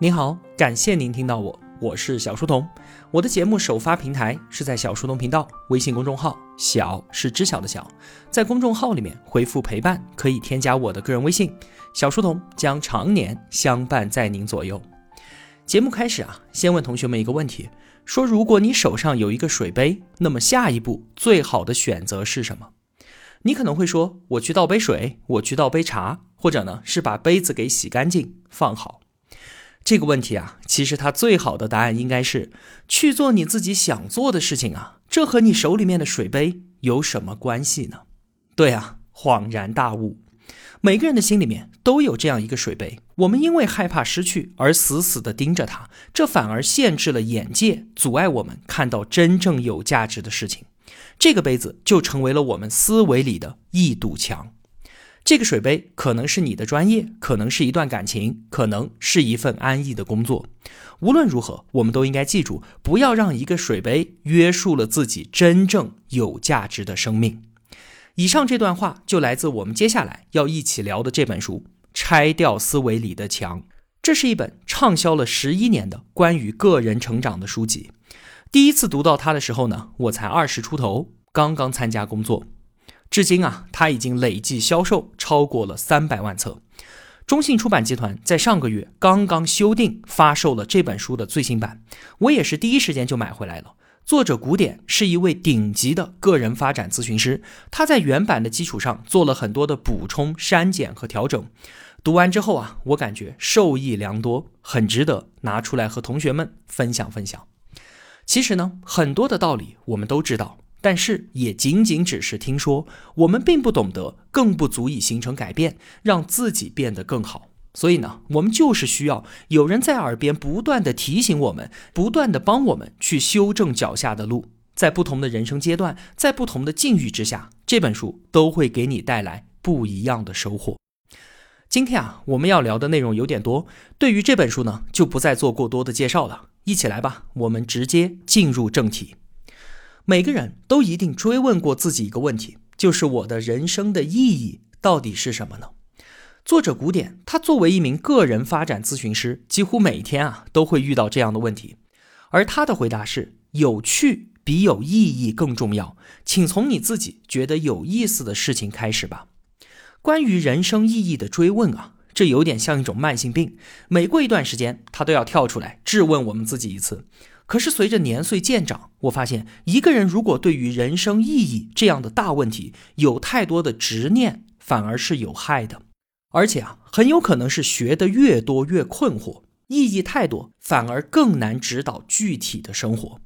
您好，感谢您听到我，我是小书童。我的节目首发平台是在小书童频道微信公众号，小是知晓的小，在公众号里面回复陪伴，可以添加我的个人微信，小书童将常年相伴在您左右。节目开始啊，先问同学们一个问题：说如果你手上有一个水杯，那么下一步最好的选择是什么？你可能会说，我去倒杯水，我去倒杯茶，或者呢是把杯子给洗干净放好。这个问题啊，其实它最好的答案应该是去做你自己想做的事情啊。这和你手里面的水杯有什么关系呢？对啊，恍然大悟，每个人的心里面都有这样一个水杯，我们因为害怕失去而死死的盯着它，这反而限制了眼界，阻碍我们看到真正有价值的事情。这个杯子就成为了我们思维里的一堵墙。这个水杯可能是你的专业，可能是一段感情，可能是一份安逸的工作。无论如何，我们都应该记住，不要让一个水杯约束了自己真正有价值的生命。以上这段话就来自我们接下来要一起聊的这本书《拆掉思维里的墙》。这是一本畅销了十一年的关于个人成长的书籍。第一次读到它的时候呢，我才二十出头，刚刚参加工作。至今啊，他已经累计销售超过了三百万册。中信出版集团在上个月刚刚修订发售了这本书的最新版，我也是第一时间就买回来了。作者古典是一位顶级的个人发展咨询师，他在原版的基础上做了很多的补充、删减和调整。读完之后啊，我感觉受益良多，很值得拿出来和同学们分享分享。其实呢，很多的道理我们都知道。但是也仅仅只是听说，我们并不懂得，更不足以形成改变，让自己变得更好。所以呢，我们就是需要有人在耳边不断的提醒我们，不断的帮我们去修正脚下的路。在不同的人生阶段，在不同的境遇之下，这本书都会给你带来不一样的收获。今天啊，我们要聊的内容有点多，对于这本书呢，就不再做过多的介绍了。一起来吧，我们直接进入正题。每个人都一定追问过自己一个问题，就是我的人生的意义到底是什么呢？作者古典，他作为一名个人发展咨询师，几乎每天啊都会遇到这样的问题，而他的回答是：有趣比有意义更重要，请从你自己觉得有意思的事情开始吧。关于人生意义的追问啊，这有点像一种慢性病，每过一段时间，他都要跳出来质问我们自己一次。可是随着年岁渐长，我发现一个人如果对于人生意义这样的大问题有太多的执念，反而是有害的。而且啊，很有可能是学的越多越困惑，意义太多，反而更难指导具体的生活。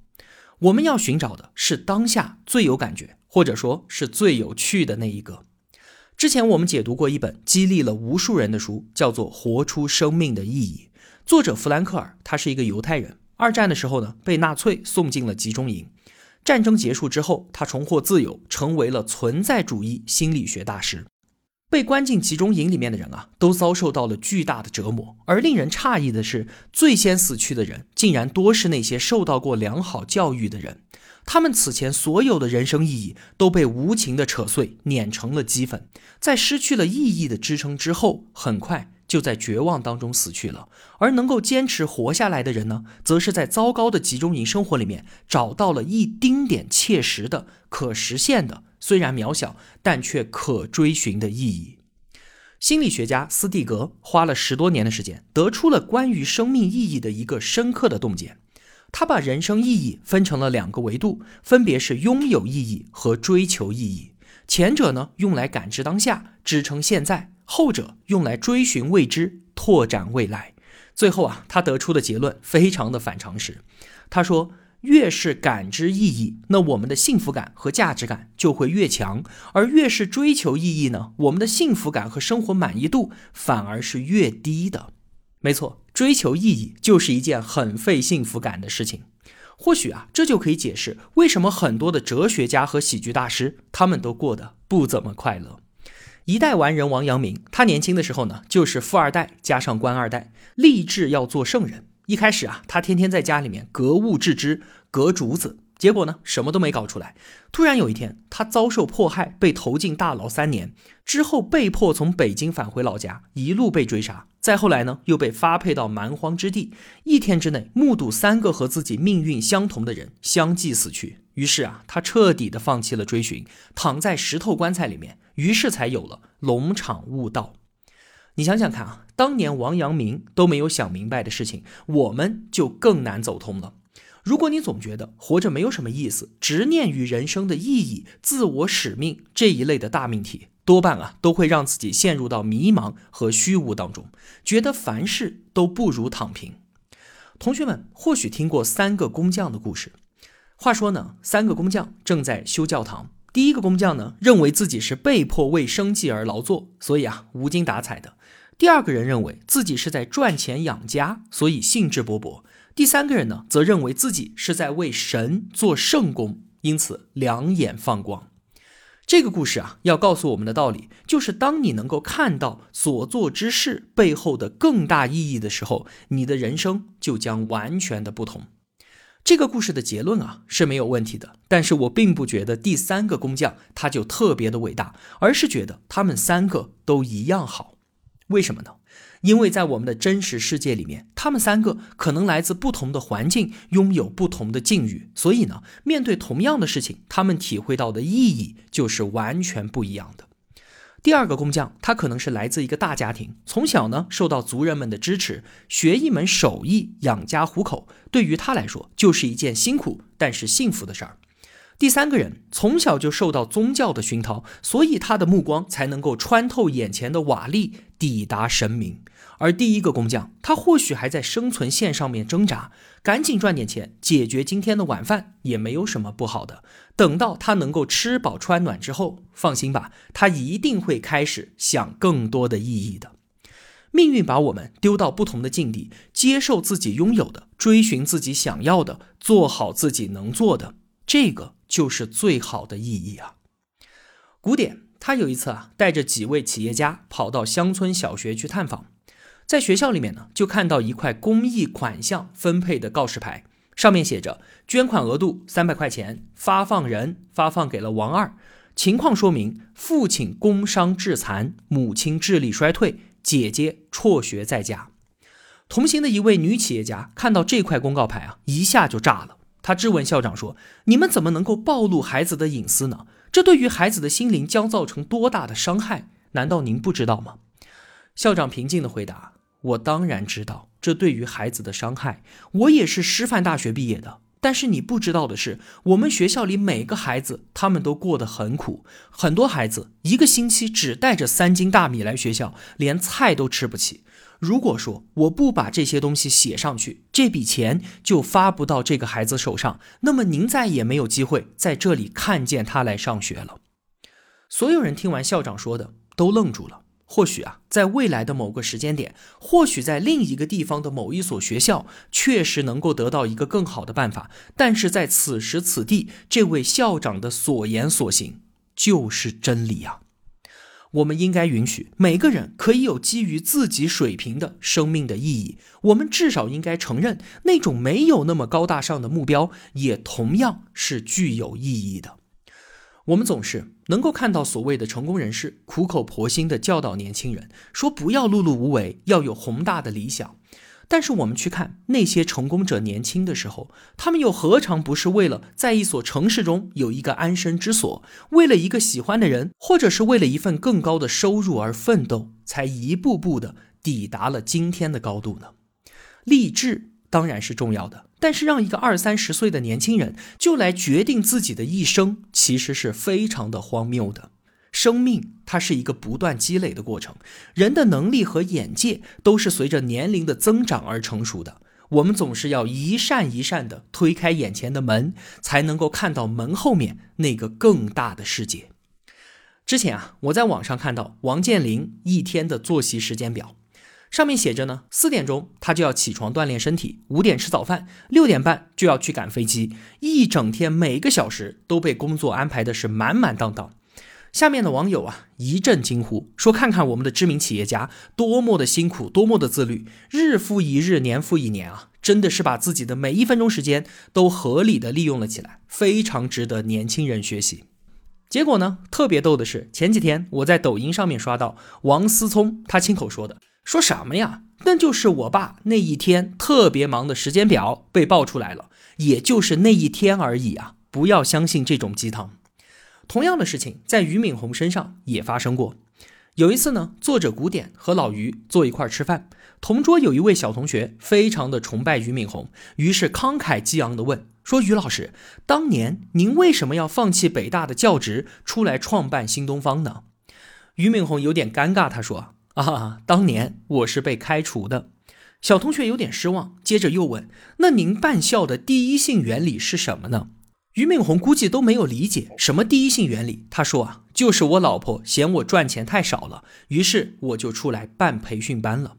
我们要寻找的是当下最有感觉，或者说是最有趣的那一个。之前我们解读过一本激励了无数人的书，叫做《活出生命的意义》，作者弗兰克尔，他是一个犹太人。二战的时候呢，被纳粹送进了集中营。战争结束之后，他重获自由，成为了存在主义心理学大师。被关进集中营里面的人啊，都遭受到了巨大的折磨。而令人诧异的是，最先死去的人，竟然多是那些受到过良好教育的人。他们此前所有的人生意义都被无情的扯碎，碾成了齑粉。在失去了意义的支撑之后，很快。就在绝望当中死去了，而能够坚持活下来的人呢，则是在糟糕的集中营生活里面找到了一丁点切实的、可实现的，虽然渺小，但却可追寻的意义。心理学家斯蒂格花了十多年的时间，得出了关于生命意义的一个深刻的洞见。他把人生意义分成了两个维度，分别是拥有意义和追求意义。前者呢，用来感知当下，支撑现在。后者用来追寻未知，拓展未来。最后啊，他得出的结论非常的反常识。他说，越是感知意义，那我们的幸福感和价值感就会越强；而越是追求意义呢，我们的幸福感和生活满意度反而是越低的。没错，追求意义就是一件很费幸福感的事情。或许啊，这就可以解释为什么很多的哲学家和喜剧大师他们都过得不怎么快乐。一代完人王阳明，他年轻的时候呢，就是富二代加上官二代，立志要做圣人。一开始啊，他天天在家里面格物致知，格竹子，结果呢，什么都没搞出来。突然有一天，他遭受迫害，被投进大牢三年，之后被迫从北京返回老家，一路被追杀。再后来呢，又被发配到蛮荒之地，一天之内目睹三个和自己命运相同的人相继死去。于是啊，他彻底的放弃了追寻，躺在石头棺材里面。于是才有了龙场悟道。你想想看啊，当年王阳明都没有想明白的事情，我们就更难走通了。如果你总觉得活着没有什么意思，执念于人生的意义、自我使命这一类的大命题，多半啊都会让自己陷入到迷茫和虚无当中，觉得凡事都不如躺平。同学们或许听过三个工匠的故事。话说呢，三个工匠正在修教堂。第一个工匠呢，认为自己是被迫为生计而劳作，所以啊无精打采的。第二个人认为自己是在赚钱养家，所以兴致勃勃。第三个人呢，则认为自己是在为神做圣功，因此两眼放光。这个故事啊，要告诉我们的道理，就是当你能够看到所做之事背后的更大意义的时候，你的人生就将完全的不同。这个故事的结论啊是没有问题的，但是我并不觉得第三个工匠他就特别的伟大，而是觉得他们三个都一样好。为什么呢？因为在我们的真实世界里面，他们三个可能来自不同的环境，拥有不同的境遇，所以呢，面对同样的事情，他们体会到的意义就是完全不一样的。第二个工匠，他可能是来自一个大家庭，从小呢受到族人们的支持，学一门手艺养家糊口，对于他来说就是一件辛苦但是幸福的事儿。第三个人从小就受到宗教的熏陶，所以他的目光才能够穿透眼前的瓦砾，抵达神明。而第一个工匠，他或许还在生存线上面挣扎，赶紧赚点钱解决今天的晚饭也没有什么不好的。等到他能够吃饱穿暖之后，放心吧，他一定会开始想更多的意义的。命运把我们丢到不同的境地，接受自己拥有的，追寻自己想要的，做好自己能做的，这个就是最好的意义啊。古典他有一次啊，带着几位企业家跑到乡村小学去探访。在学校里面呢，就看到一块公益款项分配的告示牌，上面写着捐款额度三百块钱，发放人发放给了王二。情况说明：父亲工伤致残，母亲智力衰退，姐姐辍学在家。同行的一位女企业家看到这块公告牌啊，一下就炸了。她质问校长说：“你们怎么能够暴露孩子的隐私呢？这对于孩子的心灵将造成多大的伤害？难道您不知道吗？”校长平静地回答。我当然知道这对于孩子的伤害。我也是师范大学毕业的，但是你不知道的是，我们学校里每个孩子他们都过得很苦。很多孩子一个星期只带着三斤大米来学校，连菜都吃不起。如果说我不把这些东西写上去，这笔钱就发不到这个孩子手上，那么您再也没有机会在这里看见他来上学了。所有人听完校长说的，都愣住了。或许啊，在未来的某个时间点，或许在另一个地方的某一所学校，确实能够得到一个更好的办法。但是在此时此地，这位校长的所言所行就是真理啊！我们应该允许每个人可以有基于自己水平的生命的意义。我们至少应该承认，那种没有那么高大上的目标，也同样是具有意义的。我们总是能够看到所谓的成功人士苦口婆心地教导年轻人，说不要碌碌无为，要有宏大的理想。但是我们去看那些成功者年轻的时候，他们又何尝不是为了在一所城市中有一个安身之所，为了一个喜欢的人，或者是为了一份更高的收入而奋斗，才一步步地抵达了今天的高度呢？励志。当然是重要的，但是让一个二三十岁的年轻人就来决定自己的一生，其实是非常的荒谬的。生命它是一个不断积累的过程，人的能力和眼界都是随着年龄的增长而成熟的。我们总是要一扇一扇的推开眼前的门，才能够看到门后面那个更大的世界。之前啊，我在网上看到王健林一天的作息时间表。上面写着呢，四点钟他就要起床锻炼身体，五点吃早饭，六点半就要去赶飞机，一整天每个小时都被工作安排的是满满当当。下面的网友啊一阵惊呼，说：“看看我们的知名企业家多么的辛苦，多么的自律，日复一日，年复一年啊，真的是把自己的每一分钟时间都合理的利用了起来，非常值得年轻人学习。”结果呢，特别逗的是，前几天我在抖音上面刷到王思聪他亲口说的，说什么呀？那就是我爸那一天特别忙的时间表被爆出来了，也就是那一天而已啊！不要相信这种鸡汤。同样的事情在俞敏洪身上也发生过。有一次呢，作者古典和老俞坐一块吃饭，同桌有一位小同学非常的崇拜俞敏洪，于是慷慨激昂地问说：“俞老师，当年您为什么要放弃北大的教职，出来创办新东方呢？”俞敏洪有点尴尬，他说：“啊，当年我是被开除的。”小同学有点失望，接着又问：“那您办校的第一性原理是什么呢？”俞敏洪估计都没有理解什么第一性原理。他说：“啊，就是我老婆嫌我赚钱太少了，于是我就出来办培训班了。”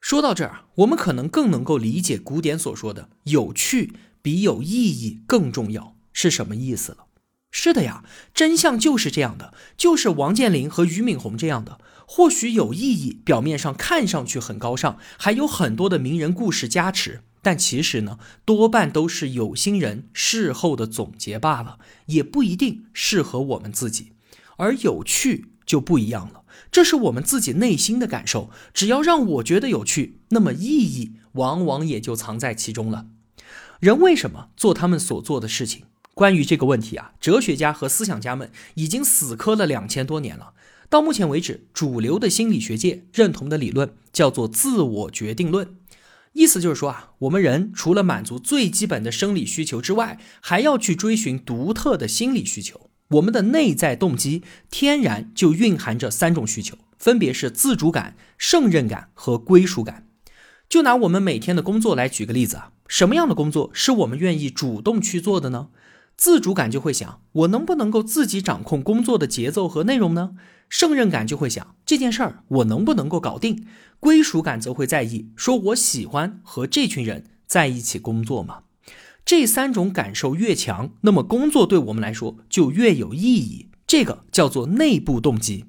说到这儿，我们可能更能够理解古典所说的“有趣比有意义更重要”是什么意思了。是的呀，真相就是这样的，就是王健林和俞敏洪这样的。或许有意义，表面上看上去很高尚，还有很多的名人故事加持。但其实呢，多半都是有心人事后的总结罢了，也不一定适合我们自己。而有趣就不一样了，这是我们自己内心的感受。只要让我觉得有趣，那么意义往往也就藏在其中了。人为什么做他们所做的事情？关于这个问题啊，哲学家和思想家们已经死磕了两千多年了。到目前为止，主流的心理学界认同的理论叫做自我决定论。意思就是说啊，我们人除了满足最基本的生理需求之外，还要去追寻独特的心理需求。我们的内在动机天然就蕴含着三种需求，分别是自主感、胜任感和归属感。就拿我们每天的工作来举个例子啊，什么样的工作是我们愿意主动去做的呢？自主感就会想，我能不能够自己掌控工作的节奏和内容呢？胜任感就会想，这件事儿我能不能够搞定？归属感则会在意，说我喜欢和这群人在一起工作吗？这三种感受越强，那么工作对我们来说就越有意义。这个叫做内部动机。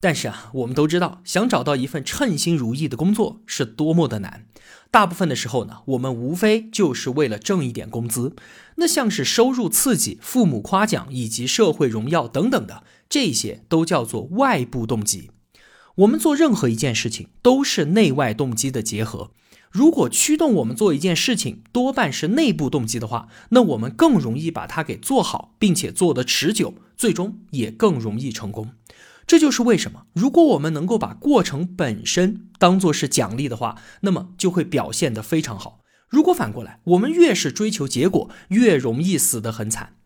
但是啊，我们都知道，想找到一份称心如意的工作是多么的难。大部分的时候呢，我们无非就是为了挣一点工资。那像是收入刺激、父母夸奖以及社会荣耀等等的，这些都叫做外部动机。我们做任何一件事情都是内外动机的结合。如果驱动我们做一件事情多半是内部动机的话，那我们更容易把它给做好，并且做得持久，最终也更容易成功。这就是为什么，如果我们能够把过程本身当做是奖励的话，那么就会表现得非常好。如果反过来，我们越是追求结果，越容易死得很惨。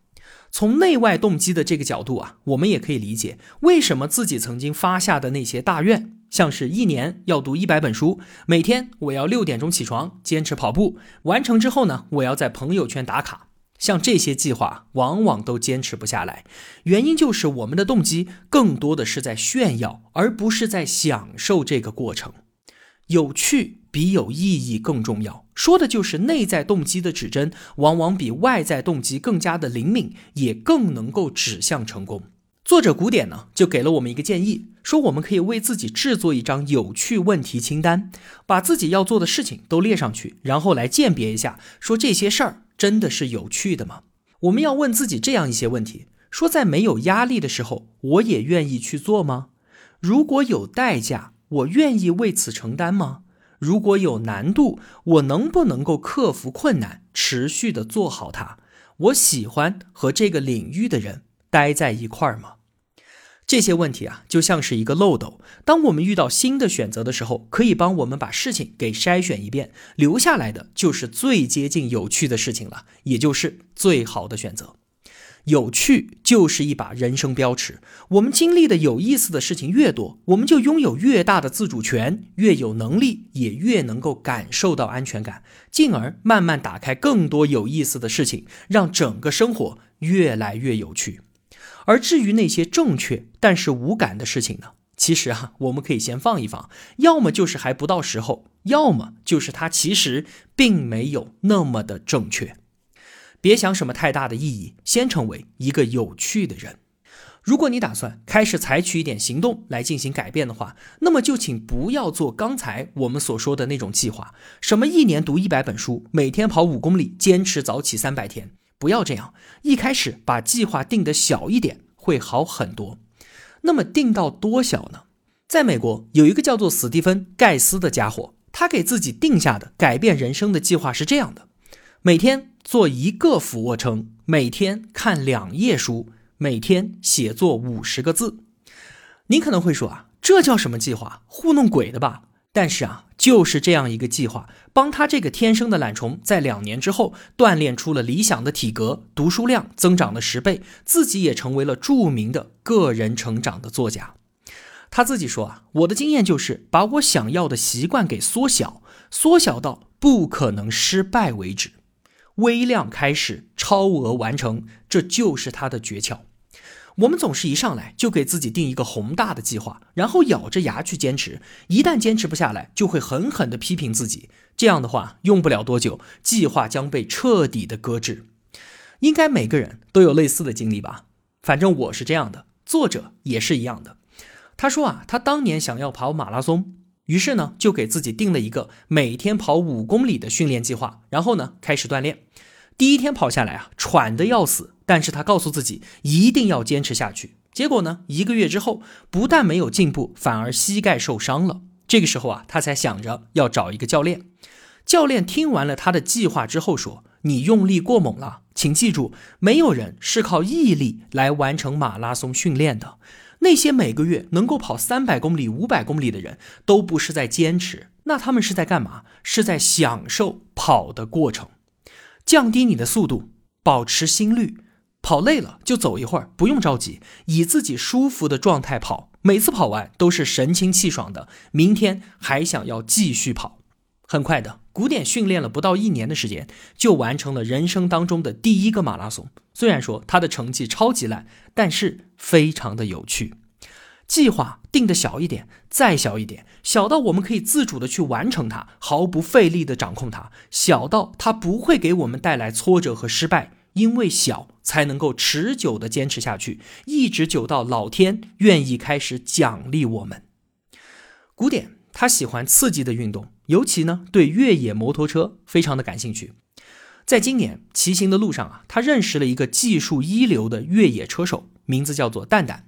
从内外动机的这个角度啊，我们也可以理解为什么自己曾经发下的那些大愿，像是一年要读一百本书，每天我要六点钟起床，坚持跑步，完成之后呢，我要在朋友圈打卡。像这些计划，往往都坚持不下来，原因就是我们的动机更多的是在炫耀，而不是在享受这个过程。有趣比有意义更重要，说的就是内在动机的指针，往往比外在动机更加的灵敏，也更能够指向成功。作者古典呢，就给了我们一个建议，说我们可以为自己制作一张有趣问题清单，把自己要做的事情都列上去，然后来鉴别一下，说这些事儿。真的是有趣的吗？我们要问自己这样一些问题：说在没有压力的时候，我也愿意去做吗？如果有代价，我愿意为此承担吗？如果有难度，我能不能够克服困难，持续的做好它？我喜欢和这个领域的人待在一块儿吗？这些问题啊，就像是一个漏斗。当我们遇到新的选择的时候，可以帮我们把事情给筛选一遍，留下来的就是最接近有趣的事情了，也就是最好的选择。有趣就是一把人生标尺。我们经历的有意思的事情越多，我们就拥有越大的自主权，越有能力，也越能够感受到安全感，进而慢慢打开更多有意思的事情，让整个生活越来越有趣。而至于那些正确但是无感的事情呢？其实啊，我们可以先放一放，要么就是还不到时候，要么就是它其实并没有那么的正确。别想什么太大的意义，先成为一个有趣的人。如果你打算开始采取一点行动来进行改变的话，那么就请不要做刚才我们所说的那种计划，什么一年读一百本书，每天跑五公里，坚持早起三百天，不要这样。一开始把计划定得小一点，会好很多。那么定到多小呢？在美国有一个叫做史蒂芬·盖斯的家伙，他给自己定下的改变人生的计划是这样的：每天做一个俯卧撑，每天看两页书。每天写作五十个字，你可能会说啊，这叫什么计划？糊弄鬼的吧？但是啊，就是这样一个计划，帮他这个天生的懒虫，在两年之后锻炼出了理想的体格，读书量增长了十倍，自己也成为了著名的个人成长的作家。他自己说啊，我的经验就是把我想要的习惯给缩小，缩小到不可能失败为止，微量开始，超额完成，这就是他的诀窍。我们总是一上来就给自己定一个宏大的计划，然后咬着牙去坚持。一旦坚持不下来，就会狠狠地批评自己。这样的话，用不了多久，计划将被彻底的搁置。应该每个人都有类似的经历吧？反正我是这样的，作者也是一样的。他说啊，他当年想要跑马拉松，于是呢，就给自己定了一个每天跑五公里的训练计划，然后呢，开始锻炼。第一天跑下来啊，喘得要死。但是他告诉自己一定要坚持下去。结果呢，一个月之后，不但没有进步，反而膝盖受伤了。这个时候啊，他才想着要找一个教练。教练听完了他的计划之后说：“你用力过猛了，请记住，没有人是靠毅力来完成马拉松训练的。那些每个月能够跑三百公里、五百公里的人，都不是在坚持，那他们是在干嘛？是在享受跑的过程，降低你的速度，保持心率。”跑累了就走一会儿，不用着急，以自己舒服的状态跑。每次跑完都是神清气爽的，明天还想要继续跑。很快的，古典训练了不到一年的时间，就完成了人生当中的第一个马拉松。虽然说他的成绩超级烂，但是非常的有趣。计划定的小一点，再小一点，小到我们可以自主的去完成它，毫不费力的掌控它，小到它不会给我们带来挫折和失败。因为小才能够持久的坚持下去，一直久到老天愿意开始奖励我们。古典他喜欢刺激的运动，尤其呢对越野摩托车非常的感兴趣。在今年骑行的路上啊，他认识了一个技术一流的越野车手，名字叫做蛋蛋。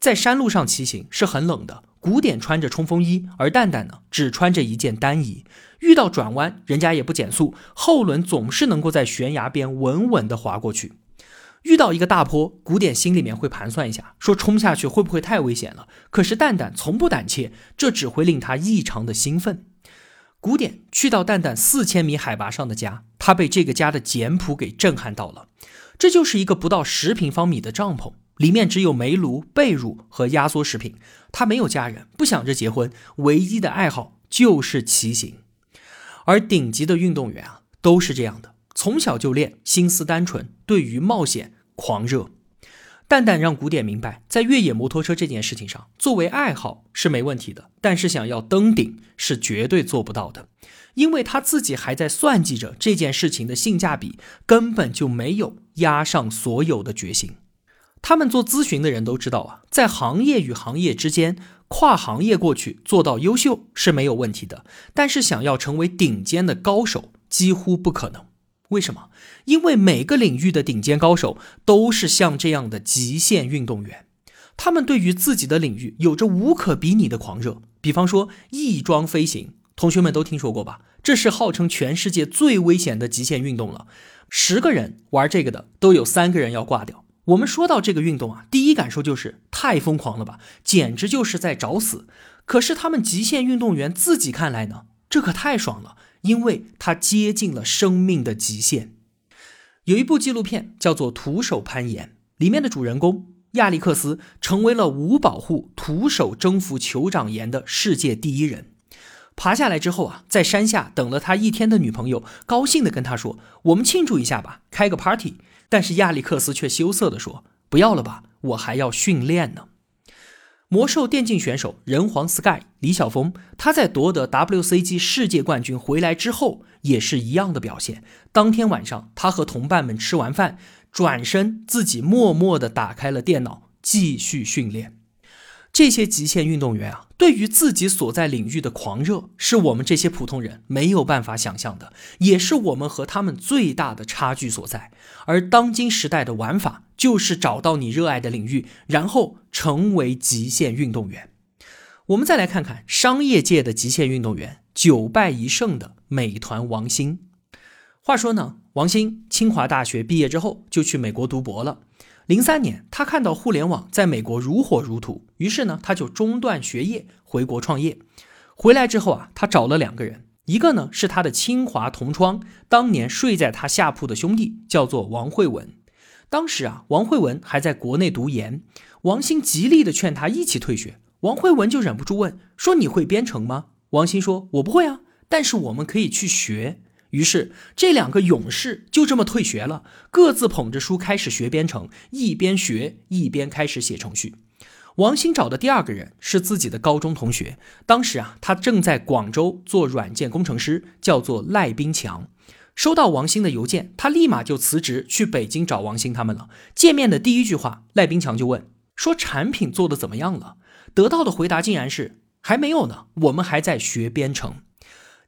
在山路上骑行是很冷的，古典穿着冲锋衣，而蛋蛋呢只穿着一件单衣。遇到转弯，人家也不减速，后轮总是能够在悬崖边稳稳地滑过去。遇到一个大坡，古典心里面会盘算一下，说冲下去会不会太危险了？可是蛋蛋从不胆怯，这只会令他异常的兴奋。古典去到蛋蛋四千米海拔上的家，他被这个家的简朴给震撼到了。这就是一个不到十平方米的帐篷，里面只有煤炉、被褥和压缩食品。他没有家人，不想着结婚，唯一的爱好就是骑行。而顶级的运动员啊，都是这样的，从小就练，心思单纯，对于冒险狂热。蛋蛋让古典明白，在越野摩托车这件事情上，作为爱好是没问题的，但是想要登顶是绝对做不到的，因为他自己还在算计着这件事情的性价比，根本就没有压上所有的决心。他们做咨询的人都知道啊，在行业与行业之间。跨行业过去做到优秀是没有问题的，但是想要成为顶尖的高手几乎不可能。为什么？因为每个领域的顶尖高手都是像这样的极限运动员，他们对于自己的领域有着无可比拟的狂热。比方说翼装飞行，同学们都听说过吧？这是号称全世界最危险的极限运动了，十个人玩这个的都有三个人要挂掉。我们说到这个运动啊，第一感受就是太疯狂了吧，简直就是在找死。可是他们极限运动员自己看来呢，这可太爽了，因为他接近了生命的极限。有一部纪录片叫做《徒手攀岩》，里面的主人公亚历克斯成为了无保护徒手征服酋长岩的世界第一人。爬下来之后啊，在山下等了他一天的女朋友高兴地跟他说：“我们庆祝一下吧，开个 party。”但是亚历克斯却羞涩地说：“不要了吧，我还要训练呢。”魔兽电竞选手人皇 Sky 李晓峰，他在夺得 WCG 世界冠军回来之后，也是一样的表现。当天晚上，他和同伴们吃完饭，转身自己默默的打开了电脑，继续训练。这些极限运动员啊，对于自己所在领域的狂热，是我们这些普通人没有办法想象的，也是我们和他们最大的差距所在。而当今时代的玩法，就是找到你热爱的领域，然后成为极限运动员。我们再来看看商业界的极限运动员，九败一胜的美团王兴。话说呢，王兴清华大学毕业之后就去美国读博了。零三年，他看到互联网在美国如火如荼，于是呢，他就中断学业回国创业。回来之后啊，他找了两个人，一个呢是他的清华同窗，当年睡在他下铺的兄弟，叫做王慧文。当时啊，王慧文还在国内读研，王兴极力的劝他一起退学。王慧文就忍不住问说：“你会编程吗？”王兴说：“我不会啊，但是我们可以去学。”于是这两个勇士就这么退学了，各自捧着书开始学编程，一边学一边开始写程序。王兴找的第二个人是自己的高中同学，当时啊，他正在广州做软件工程师，叫做赖冰强。收到王兴的邮件，他立马就辞职去北京找王兴他们了。见面的第一句话，赖冰强就问说：“产品做的怎么样了？”得到的回答竟然是还没有呢，我们还在学编程。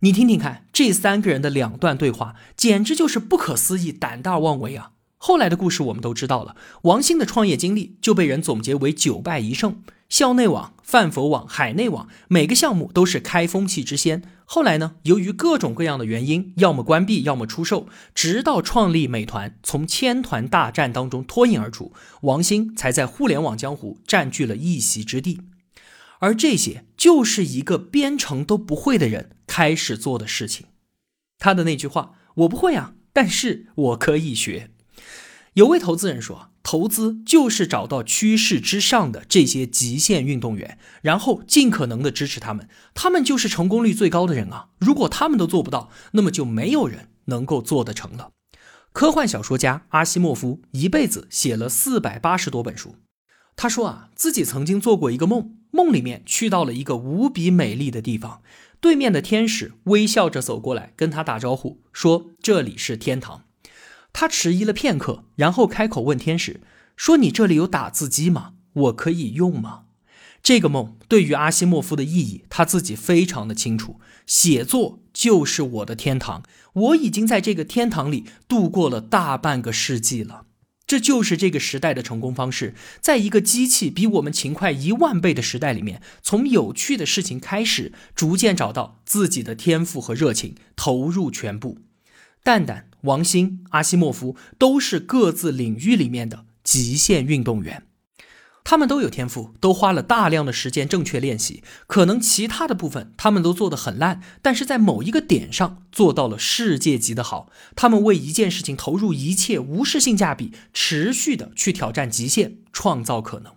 你听听看，这三个人的两段对话，简直就是不可思议、胆大妄为啊！后来的故事我们都知道了，王兴的创业经历就被人总结为九败一胜。校内网、饭否网、海内网，每个项目都是开风气之先。后来呢，由于各种各样的原因，要么关闭，要么出售，直到创立美团，从千团大战当中脱颖而出，王兴才在互联网江湖占据了一席之地。而这些就是一个编程都不会的人开始做的事情。他的那句话：“我不会啊，但是我可以学。”有位投资人说：“投资就是找到趋势之上的这些极限运动员，然后尽可能的支持他们，他们就是成功率最高的人啊！如果他们都做不到，那么就没有人能够做得成了。”科幻小说家阿西莫夫一辈子写了四百八十多本书。他说啊，自己曾经做过一个梦，梦里面去到了一个无比美丽的地方，对面的天使微笑着走过来跟他打招呼，说这里是天堂。他迟疑了片刻，然后开口问天使说：“你这里有打字机吗？我可以用吗？”这个梦对于阿西莫夫的意义，他自己非常的清楚。写作就是我的天堂，我已经在这个天堂里度过了大半个世纪了。这就是这个时代的成功方式，在一个机器比我们勤快一万倍的时代里面，从有趣的事情开始，逐渐找到自己的天赋和热情，投入全部。蛋蛋、王兴、阿西莫夫都是各自领域里面的极限运动员。他们都有天赋，都花了大量的时间正确练习。可能其他的部分他们都做得很烂，但是在某一个点上做到了世界级的好。他们为一件事情投入一切，无视性价比，持续的去挑战极限，创造可能。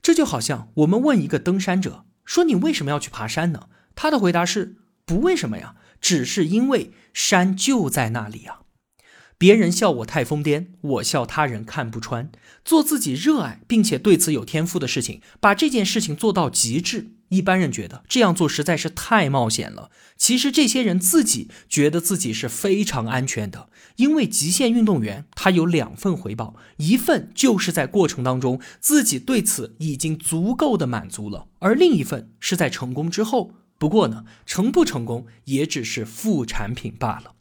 这就好像我们问一个登山者说：“你为什么要去爬山呢？”他的回答是：“不为什么呀，只是因为山就在那里啊。”别人笑我太疯癫，我笑他人看不穿。做自己热爱并且对此有天赋的事情，把这件事情做到极致。一般人觉得这样做实在是太冒险了。其实这些人自己觉得自己是非常安全的，因为极限运动员他有两份回报，一份就是在过程当中自己对此已经足够的满足了，而另一份是在成功之后。不过呢，成不成功也只是副产品罢了。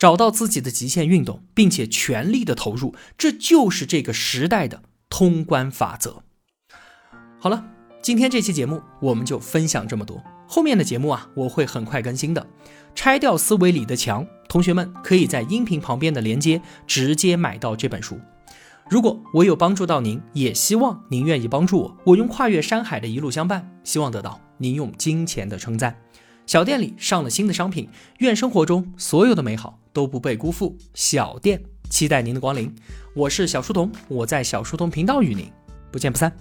找到自己的极限运动，并且全力的投入，这就是这个时代的通关法则。好了，今天这期节目我们就分享这么多。后面的节目啊，我会很快更新的。拆掉思维里的墙，同学们可以在音频旁边的连接直接买到这本书。如果我有帮助到您，也希望您愿意帮助我。我用跨越山海的一路相伴，希望得到您用金钱的称赞。小店里上了新的商品，愿生活中所有的美好。都不被辜负，小店期待您的光临。我是小书童，我在小书童频道与您不见不散。